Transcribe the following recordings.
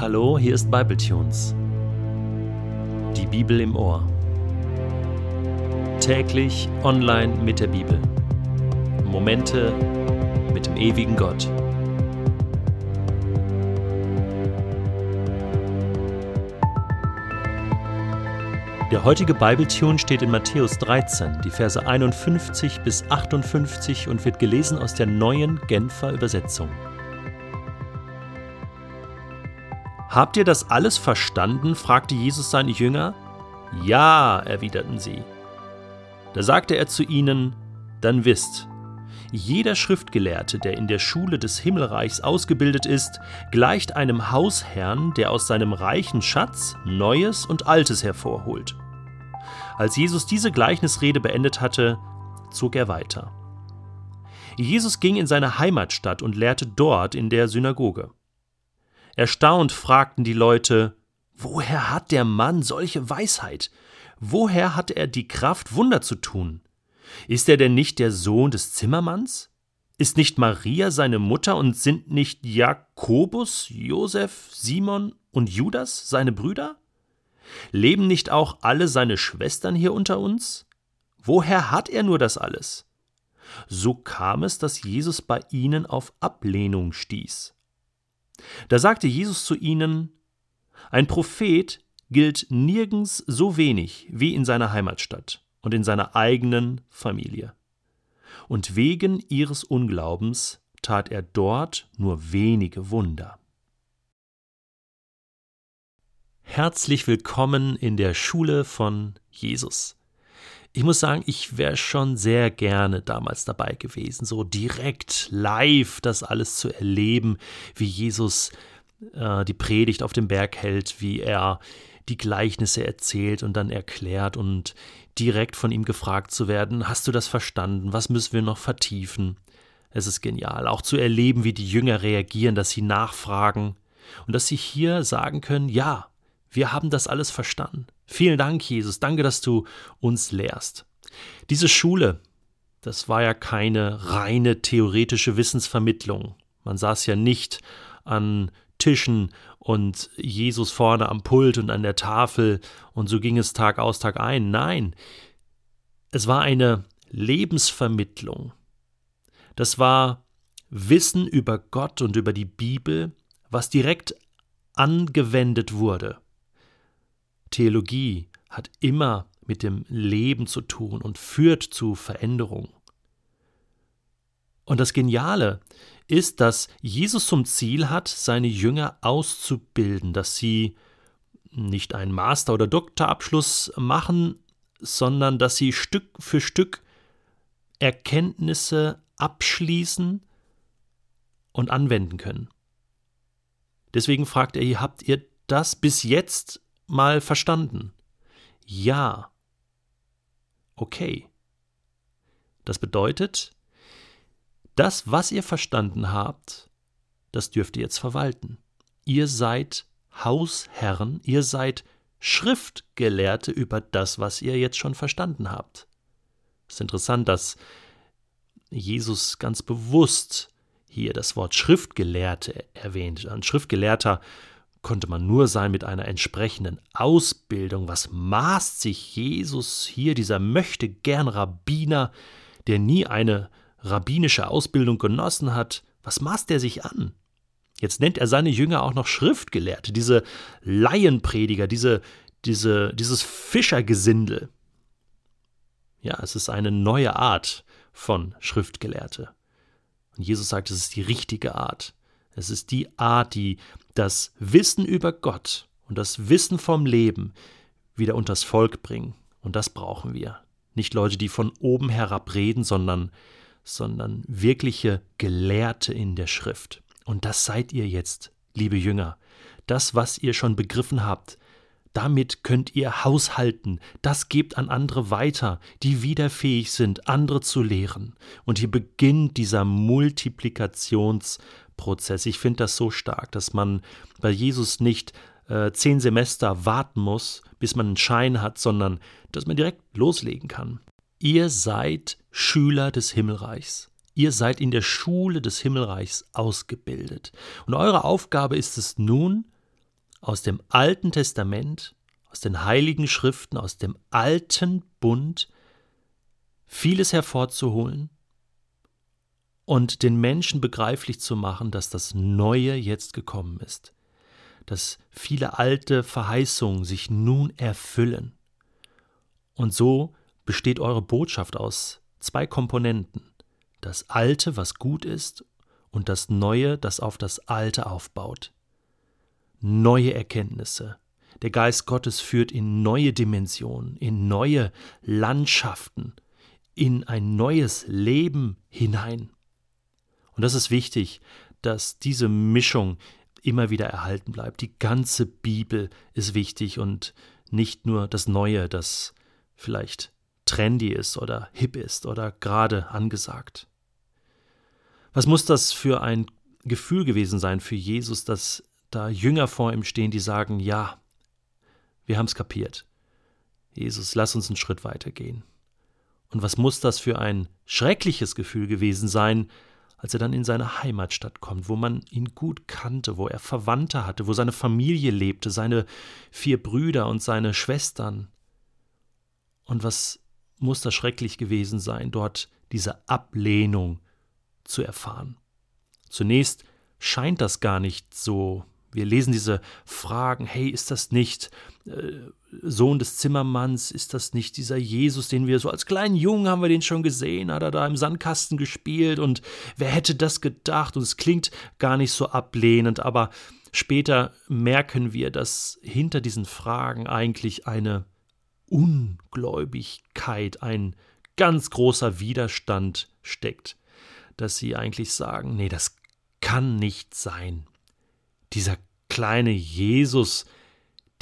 Hallo, hier ist Bibletunes. Die Bibel im Ohr. Täglich online mit der Bibel. Momente mit dem ewigen Gott. Der heutige Bibletune steht in Matthäus 13, die Verse 51 bis 58 und wird gelesen aus der neuen Genfer Übersetzung. Habt ihr das alles verstanden? fragte Jesus seine Jünger. Ja, erwiderten sie. Da sagte er zu ihnen, dann wisst, jeder Schriftgelehrte, der in der Schule des Himmelreichs ausgebildet ist, gleicht einem Hausherrn, der aus seinem reichen Schatz Neues und Altes hervorholt. Als Jesus diese Gleichnisrede beendet hatte, zog er weiter. Jesus ging in seine Heimatstadt und lehrte dort in der Synagoge. Erstaunt fragten die Leute, woher hat der Mann solche Weisheit? Woher hat er die Kraft, Wunder zu tun? Ist er denn nicht der Sohn des Zimmermanns? Ist nicht Maria seine Mutter und sind nicht Jakobus, Josef, Simon und Judas seine Brüder? Leben nicht auch alle seine Schwestern hier unter uns? Woher hat er nur das alles? So kam es, dass Jesus bei ihnen auf Ablehnung stieß. Da sagte Jesus zu ihnen, ein Prophet gilt nirgends so wenig wie in seiner Heimatstadt und in seiner eigenen Familie. Und wegen ihres Unglaubens tat er dort nur wenige Wunder. Herzlich willkommen in der Schule von Jesus. Ich muss sagen, ich wäre schon sehr gerne damals dabei gewesen, so direkt live das alles zu erleben, wie Jesus äh, die Predigt auf dem Berg hält, wie er die Gleichnisse erzählt und dann erklärt und direkt von ihm gefragt zu werden, hast du das verstanden? Was müssen wir noch vertiefen? Es ist genial, auch zu erleben, wie die Jünger reagieren, dass sie nachfragen und dass sie hier sagen können, ja, wir haben das alles verstanden. Vielen Dank, Jesus. Danke, dass du uns lehrst. Diese Schule, das war ja keine reine theoretische Wissensvermittlung. Man saß ja nicht an Tischen und Jesus vorne am Pult und an der Tafel und so ging es Tag aus, Tag ein. Nein, es war eine Lebensvermittlung. Das war Wissen über Gott und über die Bibel, was direkt angewendet wurde. Theologie hat immer mit dem Leben zu tun und führt zu Veränderung. Und das Geniale ist, dass Jesus zum Ziel hat, seine Jünger auszubilden, dass sie nicht einen Master- oder Doktorabschluss machen, sondern dass sie Stück für Stück Erkenntnisse abschließen und anwenden können. Deswegen fragt er, habt ihr das bis jetzt mal verstanden? Ja. Okay. Das bedeutet, das, was ihr verstanden habt, das dürft ihr jetzt verwalten. Ihr seid Hausherren, ihr seid Schriftgelehrte über das, was ihr jetzt schon verstanden habt. Es ist interessant, dass Jesus ganz bewusst hier das Wort Schriftgelehrte erwähnt. Ein Schriftgelehrter konnte man nur sein mit einer entsprechenden Ausbildung. Was maßt sich Jesus hier, dieser möchte gern Rabbiner, der nie eine rabbinische Ausbildung genossen hat, was maßt er sich an? Jetzt nennt er seine Jünger auch noch Schriftgelehrte, diese Laienprediger, diese, diese, dieses Fischergesindel. Ja, es ist eine neue Art von Schriftgelehrte. Und Jesus sagt, es ist die richtige Art. Es ist die Art, die das Wissen über Gott und das Wissen vom Leben wieder unters Volk bringen. Und das brauchen wir. Nicht Leute, die von oben herab reden, sondern, sondern wirkliche Gelehrte in der Schrift. Und das seid ihr jetzt, liebe Jünger. Das, was ihr schon begriffen habt, damit könnt ihr haushalten, das gebt an andere weiter, die wieder fähig sind, andere zu lehren. Und hier beginnt dieser Multiplikations- Prozess. Ich finde das so stark, dass man bei Jesus nicht äh, zehn Semester warten muss, bis man einen Schein hat, sondern dass man direkt loslegen kann. Ihr seid Schüler des Himmelreichs. Ihr seid in der Schule des Himmelreichs ausgebildet. Und eure Aufgabe ist es nun, aus dem Alten Testament, aus den heiligen Schriften, aus dem alten Bund vieles hervorzuholen und den Menschen begreiflich zu machen, dass das Neue jetzt gekommen ist, dass viele alte Verheißungen sich nun erfüllen. Und so besteht eure Botschaft aus zwei Komponenten. Das Alte, was gut ist, und das Neue, das auf das Alte aufbaut. Neue Erkenntnisse. Der Geist Gottes führt in neue Dimensionen, in neue Landschaften, in ein neues Leben hinein. Und das ist wichtig, dass diese Mischung immer wieder erhalten bleibt. Die ganze Bibel ist wichtig und nicht nur das Neue, das vielleicht trendy ist oder hip ist oder gerade angesagt. Was muss das für ein Gefühl gewesen sein für Jesus, dass da Jünger vor ihm stehen, die sagen, ja, wir haben es kapiert. Jesus, lass uns einen Schritt weitergehen. Und was muss das für ein schreckliches Gefühl gewesen sein, als er dann in seine Heimatstadt kommt, wo man ihn gut kannte, wo er Verwandte hatte, wo seine Familie lebte, seine vier Brüder und seine Schwestern. Und was muss das schrecklich gewesen sein, dort diese Ablehnung zu erfahren. Zunächst scheint das gar nicht so. Wir lesen diese Fragen, hey, ist das nicht äh, Sohn des Zimmermanns, ist das nicht dieser Jesus, den wir so als kleinen Jungen haben wir den schon gesehen, hat er da im Sandkasten gespielt und wer hätte das gedacht? Und es klingt gar nicht so ablehnend, aber später merken wir, dass hinter diesen Fragen eigentlich eine Ungläubigkeit, ein ganz großer Widerstand steckt dass sie eigentlich sagen, nee, das kann nicht sein. Dieser kleine Jesus,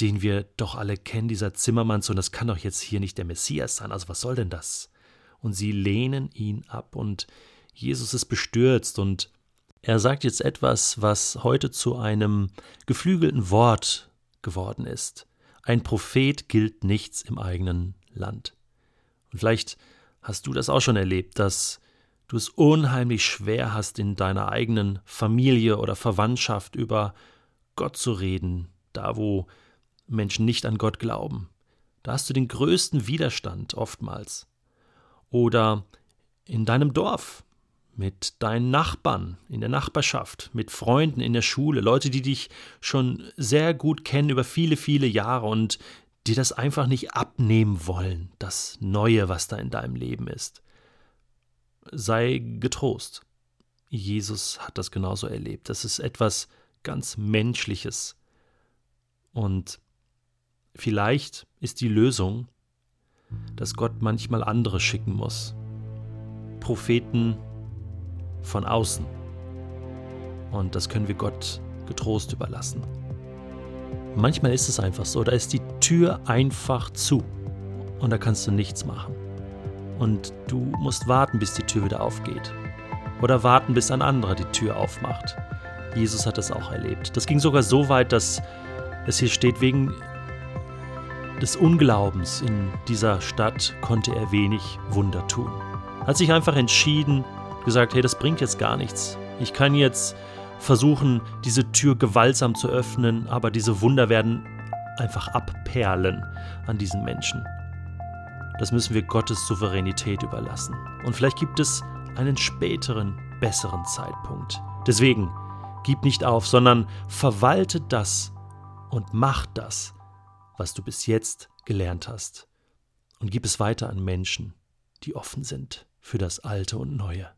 den wir doch alle kennen, dieser Zimmermannssohn, das kann doch jetzt hier nicht der Messias sein. Also was soll denn das? Und sie lehnen ihn ab und Jesus ist bestürzt und er sagt jetzt etwas, was heute zu einem geflügelten Wort geworden ist. Ein Prophet gilt nichts im eigenen Land. Und vielleicht hast du das auch schon erlebt, dass du es unheimlich schwer hast, in deiner eigenen Familie oder Verwandtschaft über Gott zu reden, da wo Menschen nicht an Gott glauben. Da hast du den größten Widerstand oftmals. Oder in deinem Dorf, mit deinen Nachbarn, in der Nachbarschaft, mit Freunden in der Schule, Leute, die dich schon sehr gut kennen über viele, viele Jahre und die das einfach nicht abnehmen wollen, das Neue, was da in deinem Leben ist sei getrost. Jesus hat das genauso erlebt. Das ist etwas ganz Menschliches. Und vielleicht ist die Lösung, dass Gott manchmal andere schicken muss. Propheten von außen. Und das können wir Gott getrost überlassen. Manchmal ist es einfach so, da ist die Tür einfach zu und da kannst du nichts machen und du musst warten, bis die Tür wieder aufgeht. Oder warten, bis ein anderer die Tür aufmacht. Jesus hat das auch erlebt. Das ging sogar so weit, dass es hier steht, wegen des Unglaubens in dieser Stadt konnte er wenig Wunder tun. Hat sich einfach entschieden, gesagt, hey, das bringt jetzt gar nichts. Ich kann jetzt versuchen, diese Tür gewaltsam zu öffnen, aber diese Wunder werden einfach abperlen an diesen Menschen. Das müssen wir Gottes Souveränität überlassen. Und vielleicht gibt es einen späteren, besseren Zeitpunkt. Deswegen, gib nicht auf, sondern verwalte das und mach das, was du bis jetzt gelernt hast. Und gib es weiter an Menschen, die offen sind für das Alte und Neue.